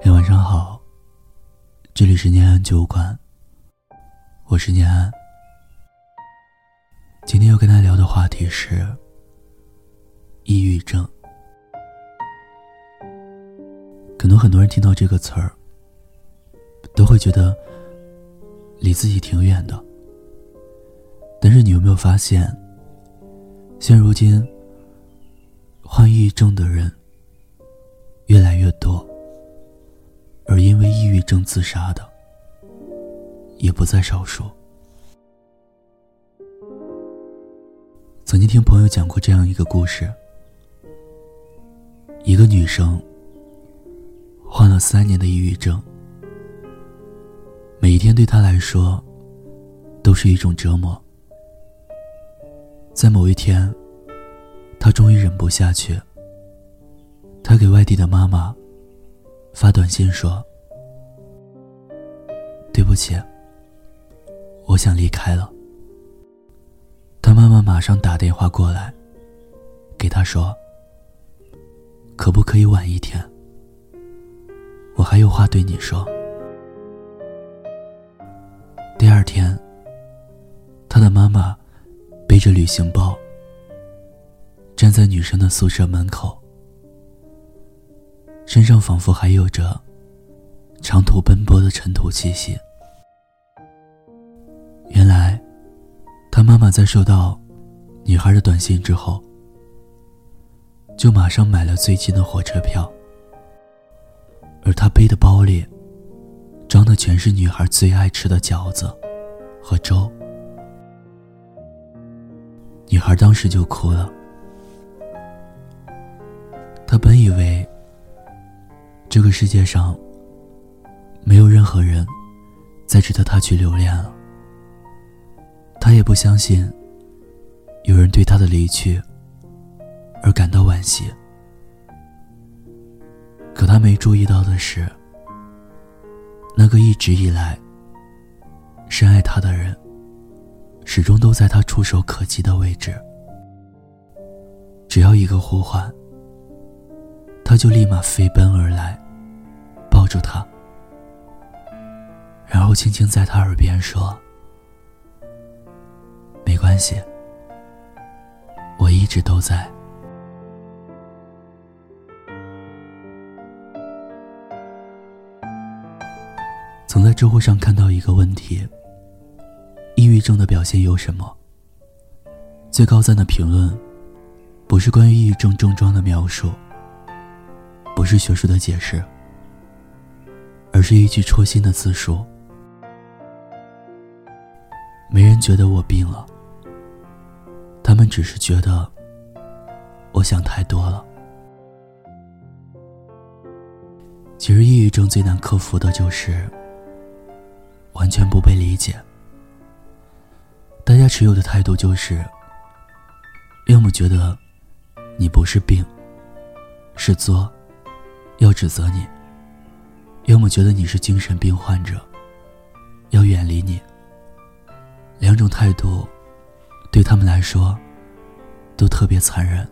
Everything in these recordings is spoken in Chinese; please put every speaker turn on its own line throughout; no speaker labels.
嘿，晚上好，这里是念安酒馆，我是念安。今天要跟大家聊的话题是抑郁症。可能很多人听到这个词儿，都会觉得离自己挺远的。但是你有没有发现，现如今患抑郁症的人越来越多，而因为抑郁症自杀的也不在少数。曾经听朋友讲过这样一个故事：一个女生。患了三年的抑郁症，每一天对他来说都是一种折磨。在某一天，他终于忍不下去，他给外地的妈妈发短信说：“对不起，我想离开了。”他妈妈马上打电话过来，给他说：“可不可以晚一天？”我还有话对你说。天，他的妈妈背着旅行包，站在女生的宿舍门口，身上仿佛还有着长途奔波的尘土气息。原来，他妈妈在收到女孩的短信之后，就马上买了最近的火车票。而他背的包里，装的全是女孩最爱吃的饺子和粥。女孩当时就哭了。她本以为这个世界上没有任何人再值得她去留恋了。她也不相信有人对她的离去而感到惋惜。可他没注意到的是，那个一直以来深爱他的人，始终都在他触手可及的位置。只要一个呼唤，他就立马飞奔而来，抱住他，然后轻轻在他耳边说：“没关系，我一直都在。”曾在知乎上看到一个问题：抑郁症的表现有什么？最高赞的评论，不是关于抑郁症症状的描述，不是学术的解释，而是一句戳心的自述。没人觉得我病了，他们只是觉得我想太多了。其实，抑郁症最难克服的就是。完全不被理解。大家持有的态度就是：要么觉得你不是病，是作，要指责你；要么觉得你是精神病患者，要远离你。两种态度，对他们来说，都特别残忍。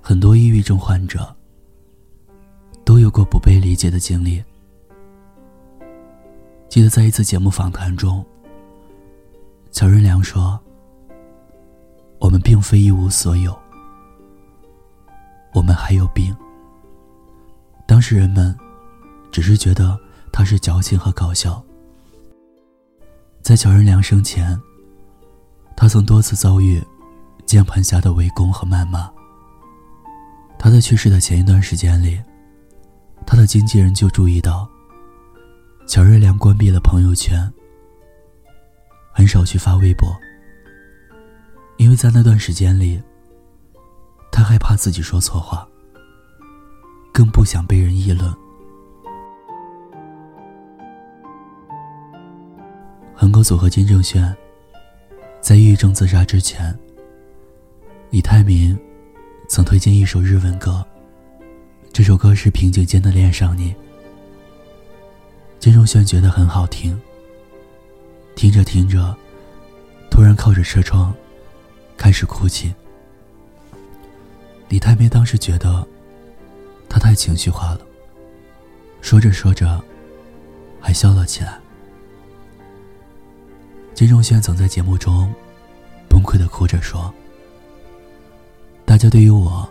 很多抑郁症患者都有过不被理解的经历。记得在一次节目访谈中，乔任梁说：“我们并非一无所有，我们还有病。”当时人们只是觉得他是矫情和搞笑。在乔任梁生前，他曾多次遭遇键盘侠的围攻和谩骂。他在去世的前一段时间里，他的经纪人就注意到。乔任梁关闭了朋友圈，很少去发微博，因为在那段时间里，他害怕自己说错话，更不想被人议论。横口组合金正铉在抑郁症自杀之前，李泰民曾推荐一首日文歌，这首歌是《平井坚的恋上你》。金正铉觉得很好听，听着听着，突然靠着车窗，开始哭泣。李太妹当时觉得，他太情绪化了。说着说着，还笑了起来。金钟铉曾在节目中崩溃的哭着说：“大家对于我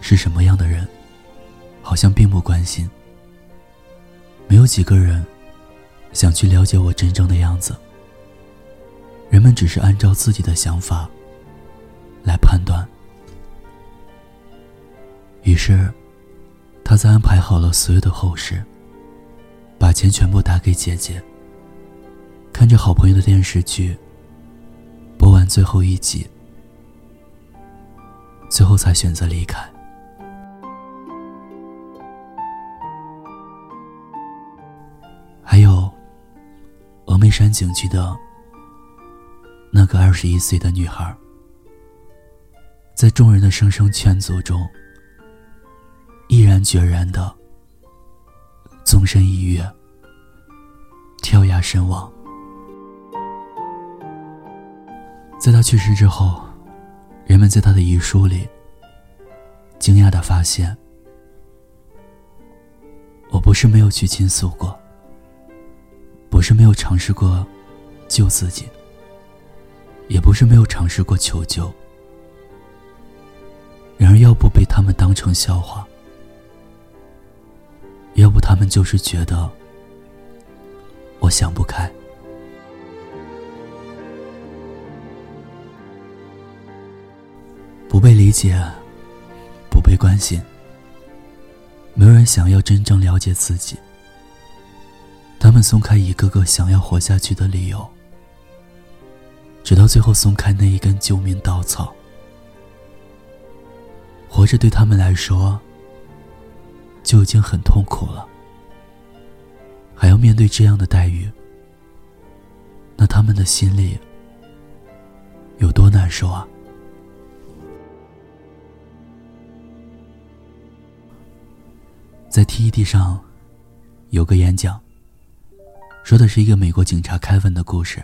是什么样的人，好像并不关心。没有几个人想去了解我真正的样子。人们只是按照自己的想法来判断。”于是。他在安排好了所有的后事，把钱全部打给姐姐。看着好朋友的电视剧，播完最后一集，最后才选择离开。还有，山景区的那个二十一岁的女孩，在众人的声声劝阻中。毅然决然的，纵身一跃，跳崖身亡。在他去世之后，人们在他的遗书里，惊讶的发现：我不是没有去倾诉过，是没有尝试过救自己，也不是没有尝试过求救。然而，要不被他们当成笑话。要不他们就是觉得我想不开，不被理解，不被关心，没有人想要真正了解自己。他们松开一个个想要活下去的理由，直到最后松开那一根救命稻草。活着对他们来说。就已经很痛苦了，还要面对这样的待遇，那他们的心里有多难受啊？在 TED 上有个演讲，说的是一个美国警察凯文的故事。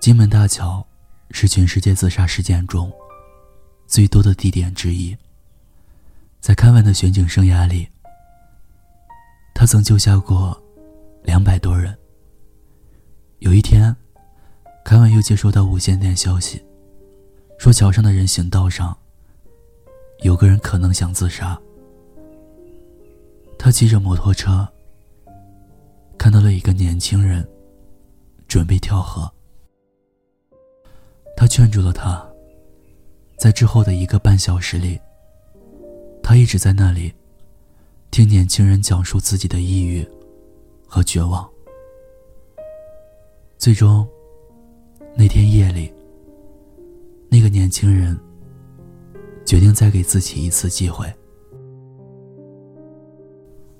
金门大桥是全世界自杀事件中最多的地点之一。在开文的巡警生涯里，他曾救下过两百多人。有一天，开文又接收到无线电消息，说桥上的人行道上有个人可能想自杀。他骑着摩托车，看到了一个年轻人准备跳河。他劝住了他，在之后的一个半小时里。他一直在那里，听年轻人讲述自己的抑郁和绝望。最终，那天夜里，那个年轻人决定再给自己一次机会。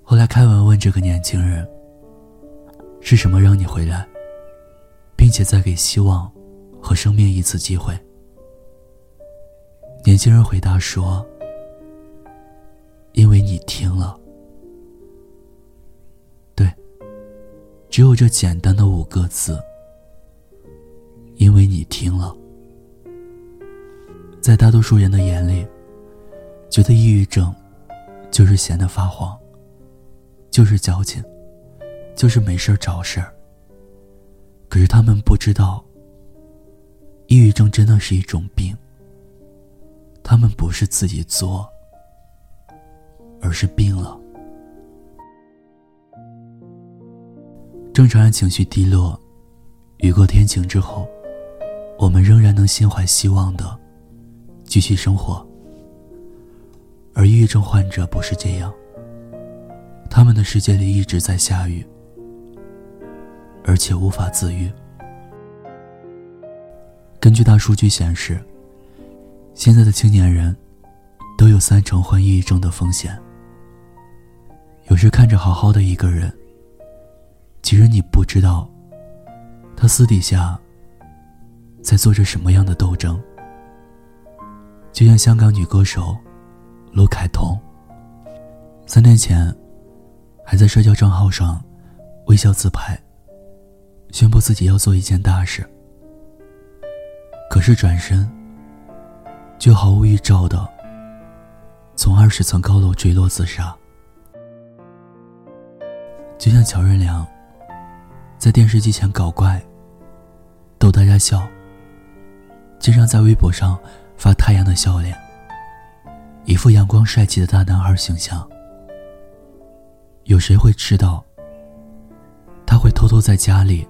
后来，凯文问这个年轻人：“是什么让你回来，并且再给希望和生命一次机会？”年轻人回答说。因为你听了，对，只有这简单的五个字。因为你听了，在大多数人的眼里，觉得抑郁症就是闲得发慌，就是矫情，就是没事找事儿。可是他们不知道，抑郁症真的是一种病，他们不是自己作。而是病了。正常人情绪低落，雨过天晴之后，我们仍然能心怀希望的继续生活。而抑郁症患者不是这样，他们的世界里一直在下雨，而且无法自愈。根据大数据显示，现在的青年人都有三成患抑郁症的风险。有时看着好好的一个人，其实你不知道，他私底下在做着什么样的斗争。就像香港女歌手卢凯彤，三年前还在社交账号上微笑自拍，宣布自己要做一件大事，可是转身就毫无预兆的从二十层高楼坠落自杀。就像乔任梁在电视机前搞怪，逗大家笑，经常在微博上发太阳的笑脸，一副阳光帅气的大男孩形象。有谁会知道，他会偷偷在家里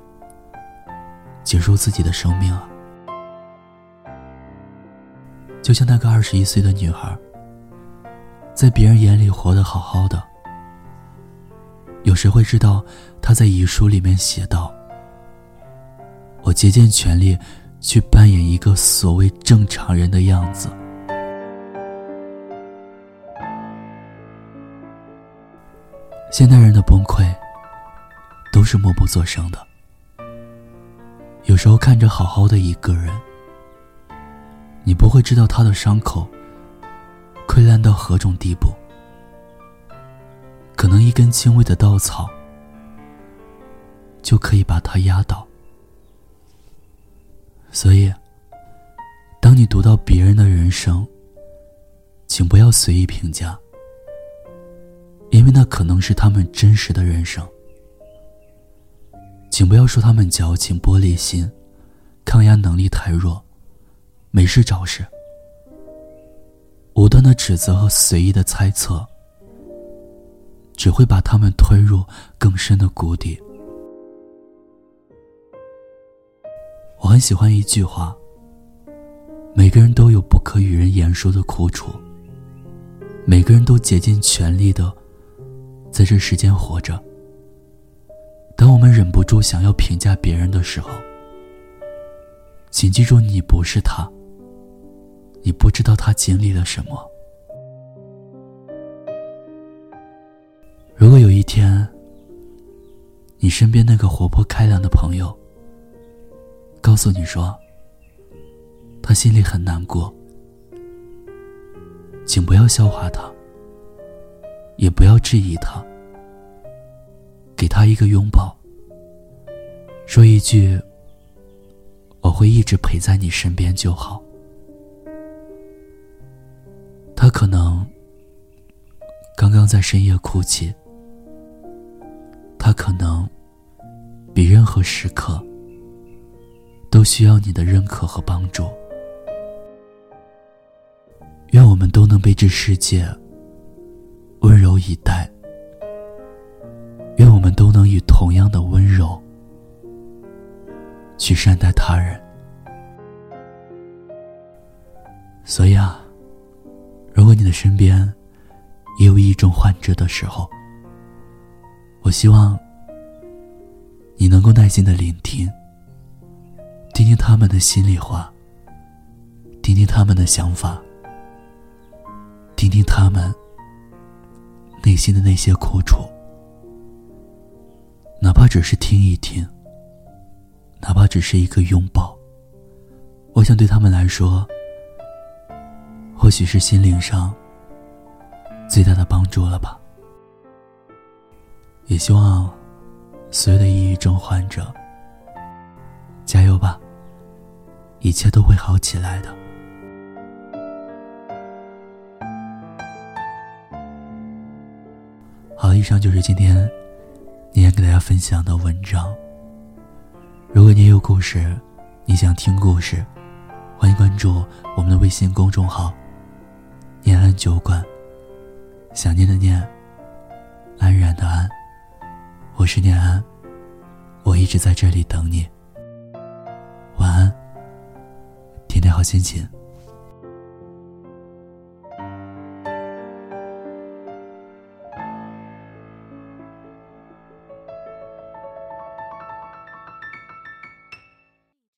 结束自己的生命啊？就像那个二十一岁的女孩，在别人眼里活得好好的。有谁会知道，她在遗书里面写道：“我竭尽全力去扮演一个所谓正常人的样子。”现代人的崩溃，都是默不作声的。有时候看着好好的一个人，你不会知道他的伤口溃烂到何种地步。可能一根轻微的稻草，就可以把他压倒。所以，当你读到别人的人生，请不要随意评价。因为那可能是他们真实的人生，请不要说他们矫情、玻璃心、抗压能力太弱、没事找事。无端的指责和随意的猜测，只会把他们推入更深的谷底。我很喜欢一句话：每个人都有不可与人言说的苦楚，每个人都竭尽全力的。在这世间活着，当我们忍不住想要评价别人的时候，请记住，你不是他，你不知道他经历了什么。如果有一天，你身边那个活泼开朗的朋友告诉你说，他心里很难过，请不要笑话他。也不要质疑他，给他一个拥抱，说一句“我会一直陪在你身边就好”。他可能刚刚在深夜哭泣，他可能比任何时刻都需要你的认可和帮助。愿我们都能被这世界。温柔以待，都能以同样的温柔去善待他人。所以啊，如果你的身边也有一种患者的时候，我希望你能够耐心的聆听，听听他们的心里话，听听他们的想法，听听他们。内心的那些苦楚，哪怕只是听一听，哪怕只是一个拥抱，我想对他们来说，或许是心灵上最大的帮助了吧。也希望所有的抑郁症患者加油吧，一切都会好起来的。好了，以上就是今天念念给大家分享的文章。如果你有故事，你想听故事，欢迎关注我们的微信公众号“念安酒馆”。想念的念，安然的安，我是念安，我一直在这里等你。晚安，天天好心情。